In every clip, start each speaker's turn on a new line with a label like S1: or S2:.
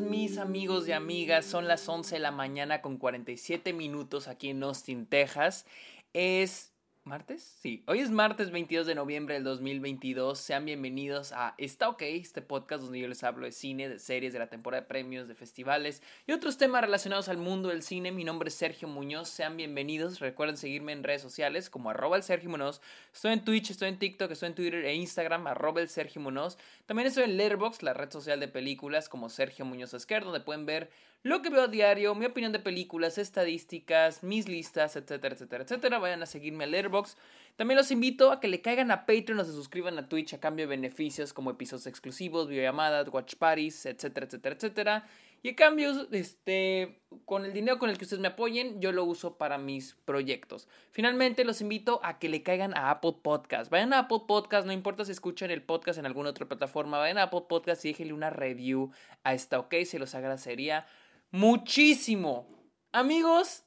S1: mis amigos y amigas, son las 11 de la mañana con 47 minutos aquí en Austin, Texas. Es ¿Martes? Sí, hoy es martes 22 de noviembre del 2022. Sean bienvenidos a Está OK, este podcast donde yo les hablo de cine, de series, de la temporada de premios, de festivales y otros temas relacionados al mundo del cine. Mi nombre es Sergio Muñoz. Sean bienvenidos. Recuerden seguirme en redes sociales como arroba el Sergio Muñoz. Estoy en Twitch, estoy en TikTok, estoy en Twitter e Instagram, arroba el Sergio Muñoz. También estoy en Letterboxd, la red social de películas como Sergio Muñoz Esquer, donde pueden ver lo que veo a diario, mi opinión de películas, estadísticas, mis listas, etcétera, etcétera, etcétera. Vayan a seguirme a Letterboxd. También los invito a que le caigan a Patreon o se suscriban a Twitch a cambio de beneficios como episodios exclusivos, videollamadas, watch parties, etcétera, etcétera, etcétera. Y a cambio, este, con el dinero con el que ustedes me apoyen, yo lo uso para mis proyectos. Finalmente, los invito a que le caigan a Apple Podcast. Vayan a Apple Podcast, no importa si escuchan el podcast en alguna otra plataforma, vayan a Apple Podcast y déjenle una review a esta, ok, se los agradecería muchísimo. Amigos,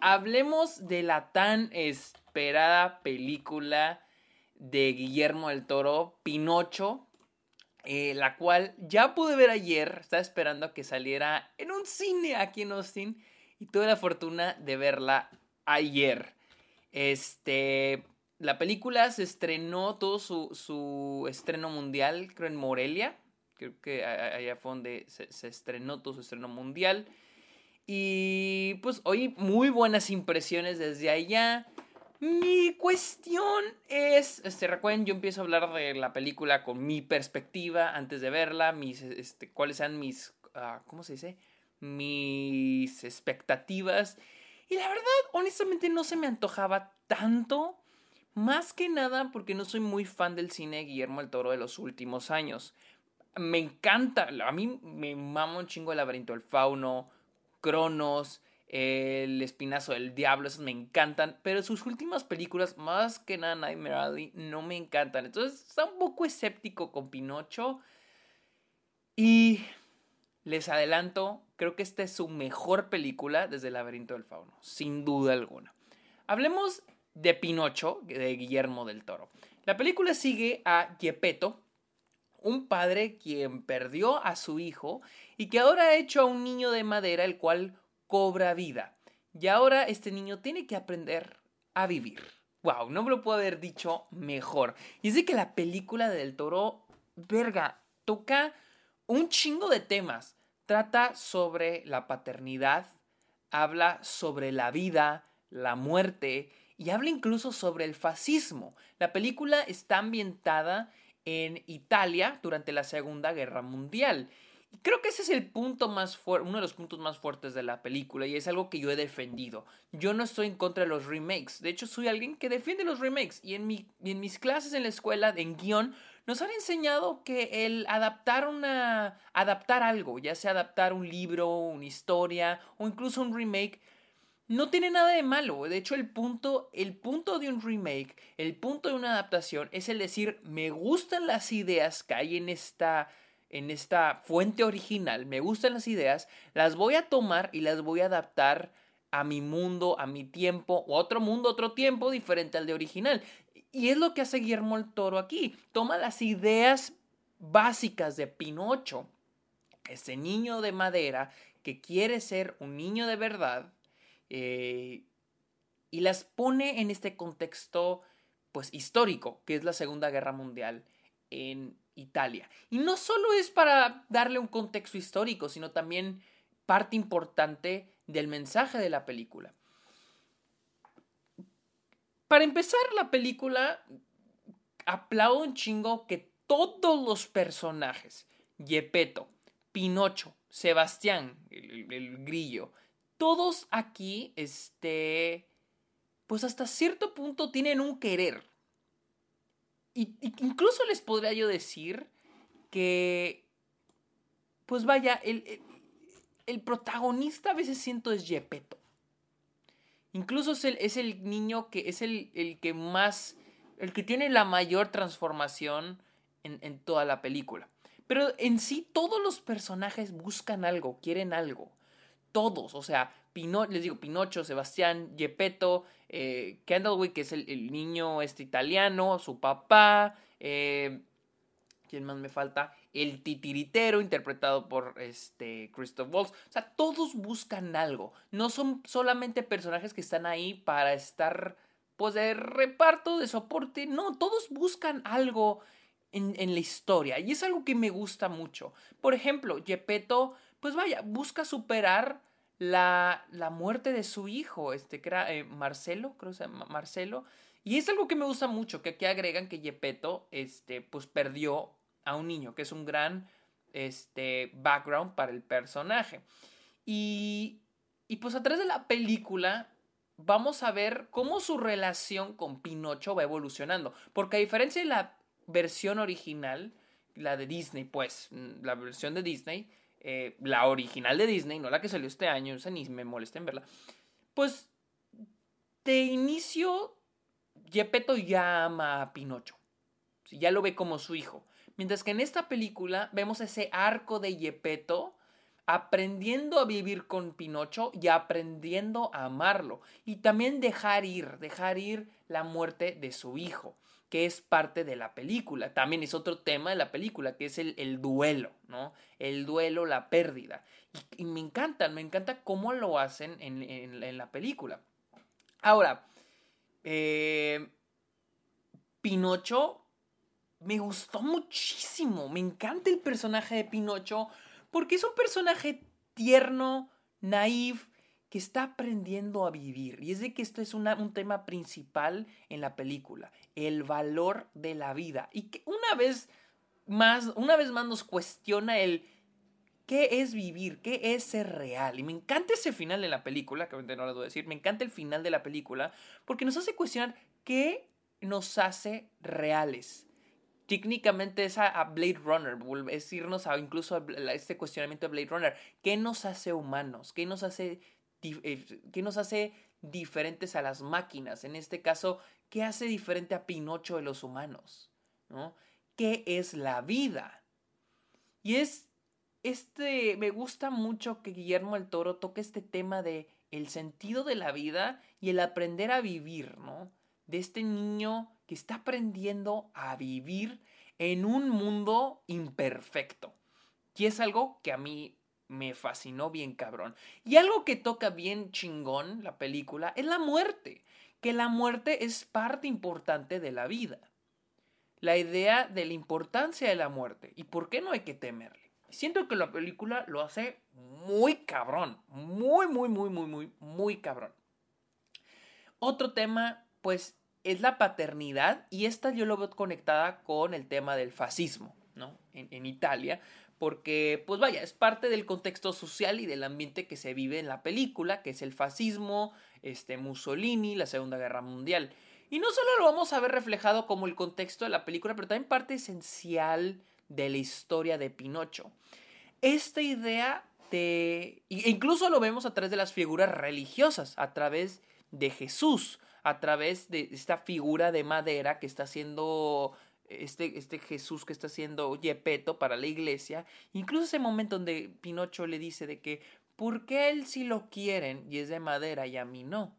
S1: hablemos de la tan esperada película de Guillermo del Toro, Pinocho, eh, la cual ya pude ver ayer, estaba esperando a que saliera en un cine aquí en Austin y tuve la fortuna de verla ayer. Este, la película se estrenó todo su, su estreno mundial, creo en Morelia, Creo que allá fue donde se, estrenó todo su estreno mundial. Y pues hoy muy buenas impresiones desde allá. Mi cuestión es, este, recuerden, yo empiezo a hablar de la película con mi perspectiva antes de verla, mis, este, cuáles sean mis, uh, ¿cómo se dice? Mis expectativas. Y la verdad, honestamente, no se me antojaba tanto, más que nada porque no soy muy fan del cine de Guillermo el Toro de los últimos años me encanta, a mí me mama un chingo el laberinto del fauno, Cronos, el espinazo del diablo, esos me encantan, pero sus últimas películas, más que nada Nightmare Alley, no me encantan. Entonces está un poco escéptico con Pinocho. Y les adelanto, creo que esta es su mejor película desde el laberinto del fauno, sin duda alguna. Hablemos de Pinocho, de Guillermo del Toro. La película sigue a Gepetto, un padre quien perdió a su hijo y que ahora ha hecho a un niño de madera el cual cobra vida. Y ahora este niño tiene que aprender a vivir. Wow, no me lo puedo haber dicho mejor. Y es de que la película del toro, verga, toca un chingo de temas. Trata sobre la paternidad, habla sobre la vida, la muerte y habla incluso sobre el fascismo. La película está ambientada en Italia durante la Segunda Guerra Mundial. Y creo que ese es el punto más uno de los puntos más fuertes de la película y es algo que yo he defendido. Yo no estoy en contra de los remakes, de hecho soy alguien que defiende los remakes y en, mi, en mis clases en la escuela, en guion, nos han enseñado que el adaptar una adaptar algo, ya sea adaptar un libro, una historia o incluso un remake no tiene nada de malo. De hecho, el punto, el punto de un remake, el punto de una adaptación es el decir, me gustan las ideas que hay en esta, en esta fuente original, me gustan las ideas, las voy a tomar y las voy a adaptar a mi mundo, a mi tiempo, o a otro mundo, otro tiempo diferente al de original. Y es lo que hace Guillermo el Toro aquí. Toma las ideas básicas de Pinocho, ese niño de madera que quiere ser un niño de verdad, eh, y las pone en este contexto pues histórico, que es la Segunda Guerra Mundial en Italia. Y no solo es para darle un contexto histórico, sino también parte importante del mensaje de la película. Para empezar la película, aplaudo un chingo que todos los personajes, Gepetto, Pinocho, Sebastián, el grillo, todos aquí, este, pues hasta cierto punto tienen un querer. Y, incluso les podría yo decir que, pues vaya, el, el, protagonista a veces siento es Gepetto. Incluso es el, es el niño que es el, el, que más, el que tiene la mayor transformación en, en toda la película. Pero en sí todos los personajes buscan algo, quieren algo todos, o sea, les digo, Pinocho, Sebastián, Gepetto, eh, Candlewick, que es el, niño este italiano, su papá, eh, ¿Quién más me falta? El titiritero, interpretado por este Christoph Waltz. O sea, todos buscan algo. No son solamente personajes que están ahí para estar, pues, de reparto, de soporte. No, todos buscan algo en, en la historia. Y es algo que me gusta mucho. Por ejemplo, Gepetto, pues vaya, busca superar la, la muerte de su hijo, este, era eh, Marcelo, creo que se llama Marcelo. Y es algo que me gusta mucho, que aquí agregan que Gepetto, este, pues perdió a un niño, que es un gran este, background para el personaje. Y, y pues a través de la película vamos a ver cómo su relación con Pinocho va evolucionando. Porque a diferencia de la versión original, la de Disney, pues, la versión de Disney, eh, la original de Disney, no la que salió este año, o ni me molesta en verla, pues de inicio, Gepetto ya ama a Pinocho. Ya lo ve como su hijo. Mientras que en esta película vemos ese arco de Yepeto aprendiendo a vivir con Pinocho y aprendiendo a amarlo. Y también dejar ir, dejar ir la muerte de su hijo, que es parte de la película. También es otro tema de la película, que es el, duelo, ¿no? El duelo, la pérdida. Y, me encanta, me encanta cómo lo hacen en, la película. Ahora, eh, Pinocho me gustó muchísimo. Me encanta el personaje de Pinocho porque es un personaje tierno, naif, que está aprendiendo a vivir. Y es de que esto es un tema principal en la película, el valor de la vida. Y que una vez más, una vez más nos cuestiona el qué es vivir, qué es ser real. Y me encanta ese final de la película, que no lo voy a decir, me encanta el final de la película porque nos hace cuestionar qué nos hace reales técnicamente es a, Blade Runner, es irnos a incluso a este cuestionamiento de Blade Runner. ¿Qué nos hace humanos? ¿Qué nos hace, ¿Qué nos hace diferentes a las máquinas? En este caso, ¿qué hace diferente a Pinocho de los humanos? ¿No? ¿Qué es la vida? Y es este me gusta mucho que Guillermo el Toro toque este tema de el sentido de la vida y el aprender a vivir, ¿no? De este niño que está aprendiendo a vivir en un mundo imperfecto. Y es algo que a mí me fascinó bien cabrón. Y algo que toca bien chingón la película es la muerte, que la muerte es parte importante de la vida. La idea de la importancia de la muerte y por qué no hay que temerle. Siento que la película lo hace muy cabrón, muy, muy, muy, muy, muy, muy cabrón. Otro tema, pues es la paternidad y esta yo lo veo conectada con el tema del fascismo, ¿no? En, Italia, porque, pues vaya, es parte del contexto social y del ambiente que se vive en la película, que es el fascismo, este, Mussolini, la Segunda Guerra Mundial. Y no solo lo vamos a ver reflejado como el contexto de la película, pero también parte esencial de la historia de Pinocho. Esta idea de... E incluso lo vemos a través de las figuras religiosas, a través de Jesús, a través de esta figura de madera que está haciendo este, este Jesús que está haciendo Yepeto para la iglesia. Incluso ese momento donde Pinocho le dice de que, ¿por qué él sí lo quieren y es de madera y a mí no?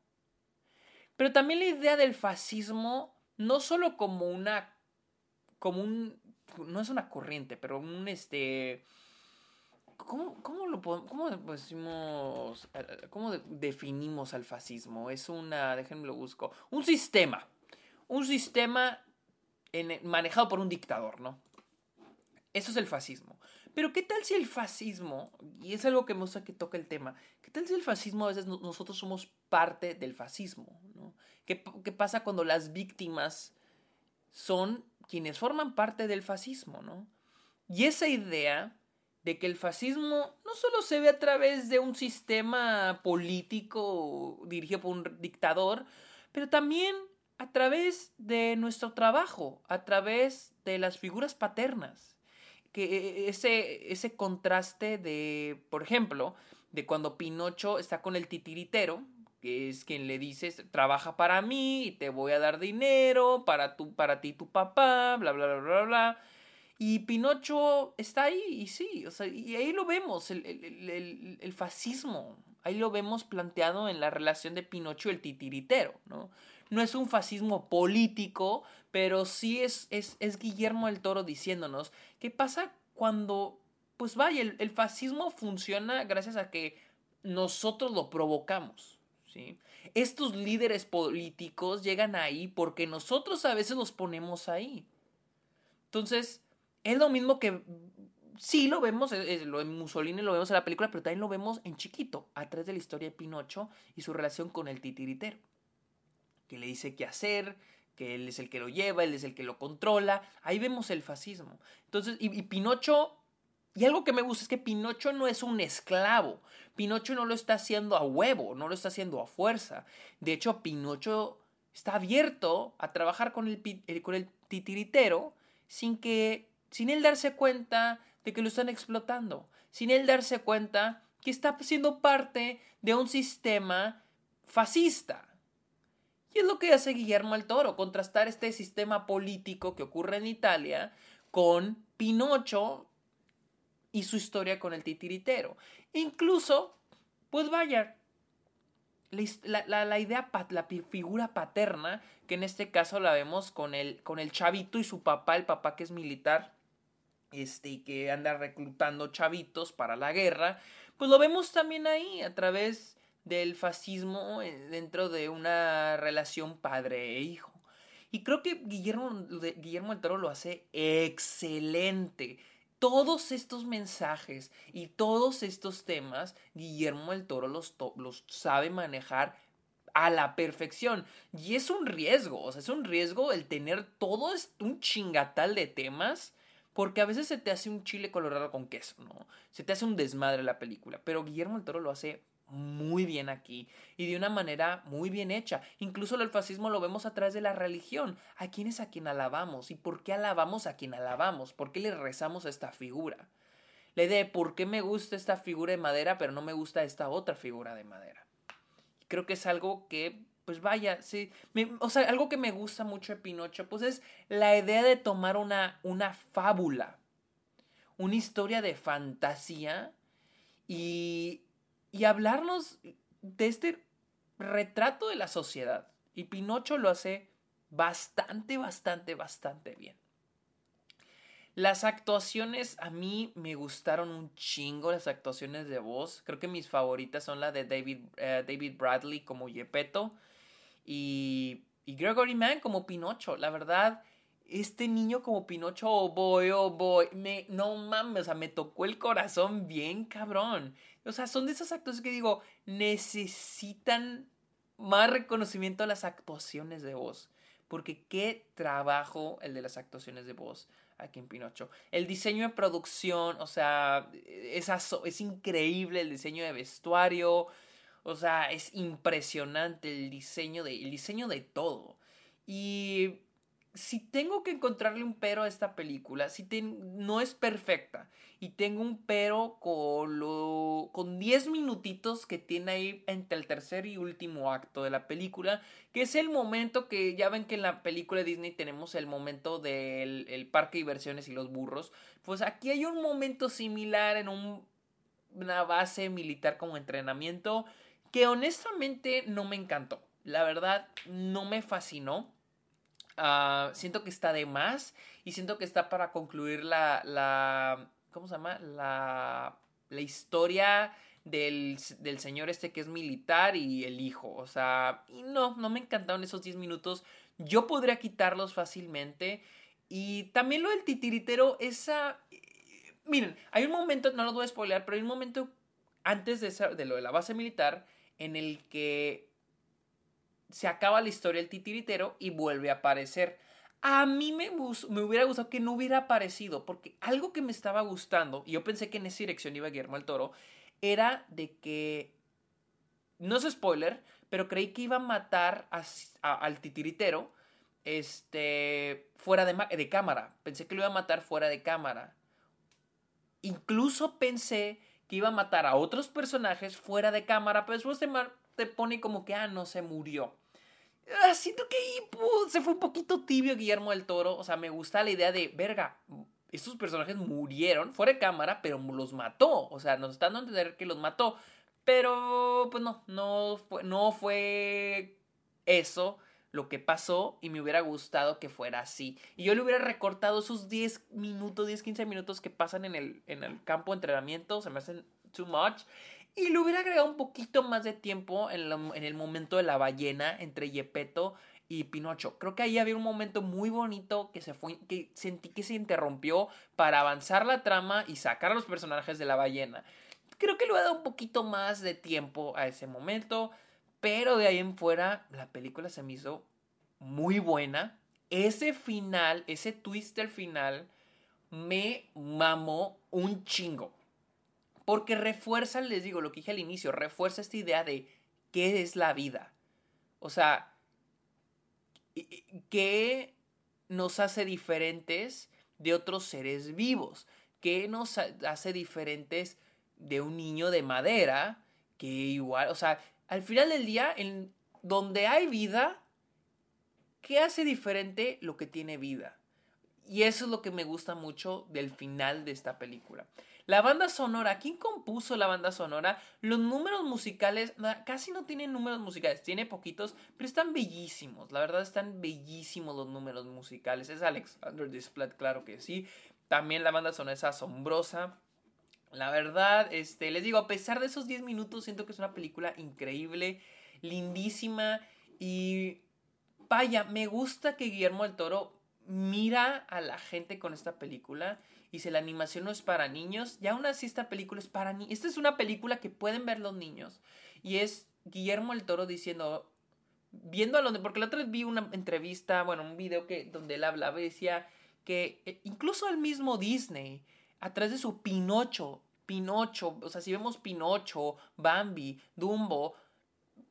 S1: Pero también la idea del fascismo, no solo como una, como un, no es una corriente, pero un, este, ¿Cómo, cómo lo cómo decimos, eh, cómo definimos al fascismo? Es una, déjenme lo busco, un sistema, un sistema manejado por un dictador, ¿no? Eso es el fascismo. Pero ¿qué tal si el fascismo, y es algo que me gusta que toca el tema, ¿qué tal si el fascismo a veces nosotros somos parte del fascismo? ¿no? ¿Qué, ¿Qué pasa cuando las víctimas son quienes forman parte del fascismo, ¿no? Y esa idea de que el fascismo no solo se ve a través de un sistema político dirigido por un dictador, pero también a través de nuestro trabajo, a través de las figuras paternas. Que e, e, ese, ese contraste de, por ejemplo, de cuando Pinocho está con el titiritero, que es quien le dice, trabaja para mí y te voy a dar dinero para, tu, para ti tu papá, bla, bla, bla, bla, bla y Pinocho está ahí, y sí, o sea, y ahí lo vemos, el, el, el, fascismo, ahí lo vemos planteado en la relación de Pinocho y el titiritero, ¿no? No es un fascismo político, pero sí es, es, Guillermo del Toro diciéndonos qué pasa cuando, pues vaya, el, el fascismo funciona gracias a que nosotros lo provocamos. ¿sí? Estos líderes políticos llegan ahí porque nosotros a veces los ponemos ahí. Entonces, es lo mismo que sí lo vemos, lo en Mussolini lo vemos en la película, pero también lo vemos en chiquito, a través de la historia de Pinocho y su relación con el titiritero, que le dice qué hacer, que él es el que lo lleva, él es el que lo controla. Ahí vemos el fascismo. Entonces, y, Pinocho, y algo que me gusta es que Pinocho no es un esclavo. Pinocho no lo está haciendo a huevo, no lo está haciendo a fuerza. De hecho, Pinocho está abierto a trabajar con el, con el titiritero sin que, sin él darse cuenta de que lo están explotando, sin él darse cuenta que está siendo parte de un sistema fascista. Y es lo que hace Guillermo el Toro, contrastar este sistema político que ocurre en Italia con Pinocho y su historia con el titiritero. Incluso, pues vaya, la, la, idea, la figura paterna, que en este caso la vemos con el, con el chavito y su papá, el papá que es militar, este, y que anda reclutando chavitos para la guerra, pues lo vemos también ahí a través del fascismo dentro de una relación padre e hijo. Y creo que Guillermo, Guillermo del Toro lo hace excelente. Todos estos mensajes y todos estos temas, Guillermo del Toro los, los sabe manejar a la perfección. Y es un riesgo, o sea, es un riesgo el tener todo un chingatal de temas porque a veces se te hace un chile colorado con queso, ¿no? Se te hace un desmadre la película. Pero Guillermo del Toro lo hace muy bien aquí y de una manera muy bien hecha. Incluso el fascismo lo vemos a través de la religión. ¿A quién es a quien alabamos? ¿Y por qué alabamos a quien alabamos? ¿Por qué le rezamos a esta figura? La idea de por qué me gusta esta figura de madera pero no me gusta esta otra figura de madera. Creo que es algo que pues vaya, sí. o sea, algo que me gusta mucho de Pinocho, pues es la idea de tomar una, una fábula, una historia de fantasía y, y hablarnos de este retrato de la sociedad. Y Pinocho lo hace bastante, bastante, bastante bien. Las actuaciones a mí me gustaron un chingo, las actuaciones de voz. Creo que mis favoritas son las de David, eh, David Bradley como Yepeto y, y Gregory Mann como Pinocho. La verdad, este niño como Pinocho, oh boy, oh boy, me, no mames, o sea, me tocó el corazón bien cabrón. O sea, son de esos actores que digo, necesitan más reconocimiento a las actuaciones de voz. Porque qué trabajo el de las actuaciones de voz aquí en Pinocho. El diseño de producción, o sea, es, es increíble el diseño de vestuario, o sea, es impresionante el diseño de, el diseño de todo. Y si tengo que encontrarle un pero a esta película, si no es perfecta y tengo un pero con, lo, con 10 minutitos que tiene ahí entre el tercer y último acto de la película, que es el momento que ya ven que en la película de Disney tenemos el momento del el parque de diversiones y los burros, pues aquí hay un momento similar en un, una base militar como entrenamiento que honestamente no me encantó. La verdad, no me fascinó. Ah, siento que está de más y siento que está para concluir la, la ¿cómo se llama? La, la historia del, del, señor este que es militar y el hijo. O sea, no, no me encantaron esos 10 minutos. Yo podría quitarlos fácilmente. Y también lo del titiritero, esa... Miren, hay un momento, no lo voy a spoilear, pero hay un momento antes de, de lo de la base militar en el que se acaba la historia del titiritero y vuelve a aparecer. A mí me, me, hubiera gustado que no hubiera aparecido, porque algo que me estaba gustando, y yo pensé que en esa dirección iba Guillermo el Toro, era de que, no es spoiler, pero creí que iba a matar al titiritero este, fuera de, de cámara. Pensé que lo iba a matar fuera de cámara. Incluso pensé que iba a matar a otros personajes fuera de cámara, pero después te, te pone como que, ah, no, se murió. Ah, siento que se fue un poquito tibio Guillermo del Toro. O sea, me gusta la idea de, verga, estos personajes murieron fuera de cámara, pero los mató. O sea, nos están dando a entender que los mató. Pero, pues no, no fue, no fue eso. lo que pasó y me hubiera gustado que fuera así. Y yo le hubiera recortado esos 10 minutos, 10, 15 minutos que pasan en el, en el campo de entrenamiento, se me hacen too much. Y le hubiera agregado un poquito más de tiempo en, el momento de la ballena entre Yepeto y Pinocho. Creo que ahí había un momento muy bonito que se fue, que sentí que se interrumpió para avanzar la trama y sacar a los personajes de la ballena. Creo que le he dado un poquito más de tiempo a ese momento, pero de ahí en fuera la película se me hizo muy buena. Ese final, ese twist del final, me mamó un chingo. Porque refuerza, les digo, lo que dije al inicio, refuerza esta idea de qué es la vida. O sea, ¿qué nos hace diferentes de otros seres vivos? ¿Qué nos hace diferentes de un niño de madera? Que igual, o sea, al final del día, en donde hay vida, ¿qué hace diferente lo que tiene vida? Y eso es lo que me gusta mucho del final de esta película. La banda sonora, ¿quién compuso la banda sonora? Los números musicales, casi no tienen números musicales, tiene poquitos, pero están bellísimos. La verdad están bellísimos los números musicales. Es Alexander Desplat, claro que sí. También la banda sonora es asombrosa. La verdad, este, les digo, a pesar de esos 10 minutos, siento que es una película increíble, lindísima y vaya, me gusta que Guillermo del Toro mira a la gente con esta película y si la animación no es para niños, ya aún así esta película es para niños. Esta es una película que pueden ver los niños y es Guillermo el Toro diciendo, viendo a donde, porque la otra vez vi una entrevista, bueno, un video que, donde él hablaba y decía que eh, incluso el mismo Disney, a través de su Pinocho, Pinocho, o sea, si vemos Pinocho, Bambi, Dumbo,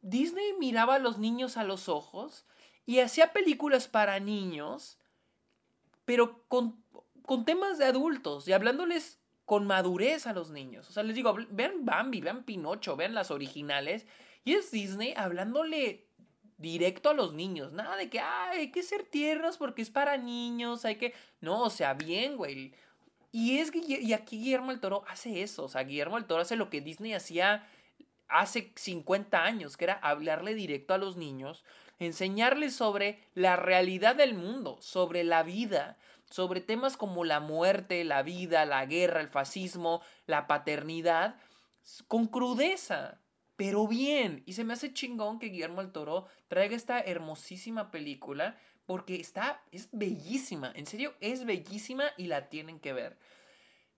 S1: Disney miraba a los niños a los ojos y hacía películas para niños, pero con con temas de adultos y hablándoles con madurez a los niños. O sea, les digo, vean Bambi, vean Pinocho, vean las originales. Y es Disney hablándole directo a los niños. Nada de que, Ay, hay que ser tiernos porque es para niños, hay que... No, o sea, bien, güey. Y, es, y aquí Guillermo el Toro hace eso. O sea, Guillermo el Toro hace lo que Disney hacía hace 50 años, que era hablarle directo a los niños, enseñarles sobre la realidad del mundo, sobre la vida, sobre temas como la muerte, la vida, la guerra, el fascismo, la paternidad, con crudeza, pero bien. Y se me hace chingón que Guillermo el Toro traiga esta hermosísima película porque está, es bellísima, en serio, es bellísima y la tienen que ver.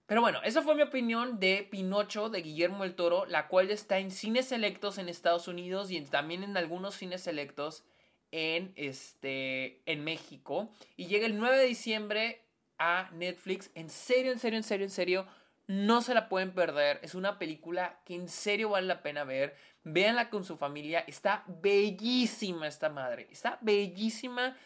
S1: Pero bueno, esa fue mi opinión de Pinocho de Guillermo el Toro, la cual está en cines selectos en Estados Unidos y también en algunos cines selectos en, este, en México y llega el 9 de diciembre a Netflix. En serio, en serio, en serio, en serio, no se la pueden perder. Es una película que en serio vale la pena ver. Véanla con su familia. Está bellísima esta madre. Está bellísima.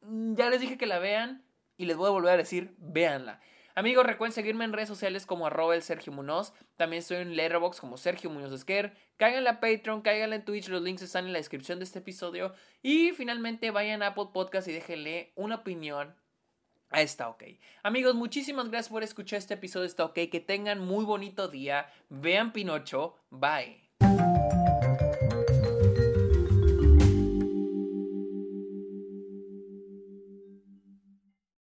S1: Ya les dije que la vean y les voy a volver a decir, véanla. Amigos, recuerden seguirme en redes sociales como arroba el Sergio Munoz. También estoy en Letterboxd como Sergio Muñoz Esquer. Cáiganle a Patreon, cáiganle en Twitch. Los links están en la descripción de este episodio. Y finalmente vayan a Apple Podcast y déjenle una opinión a Está OK. Amigos, muchísimas gracias por escuchar este episodio Está OK. Que tengan muy bonito día. Vean Pinocho. Bye.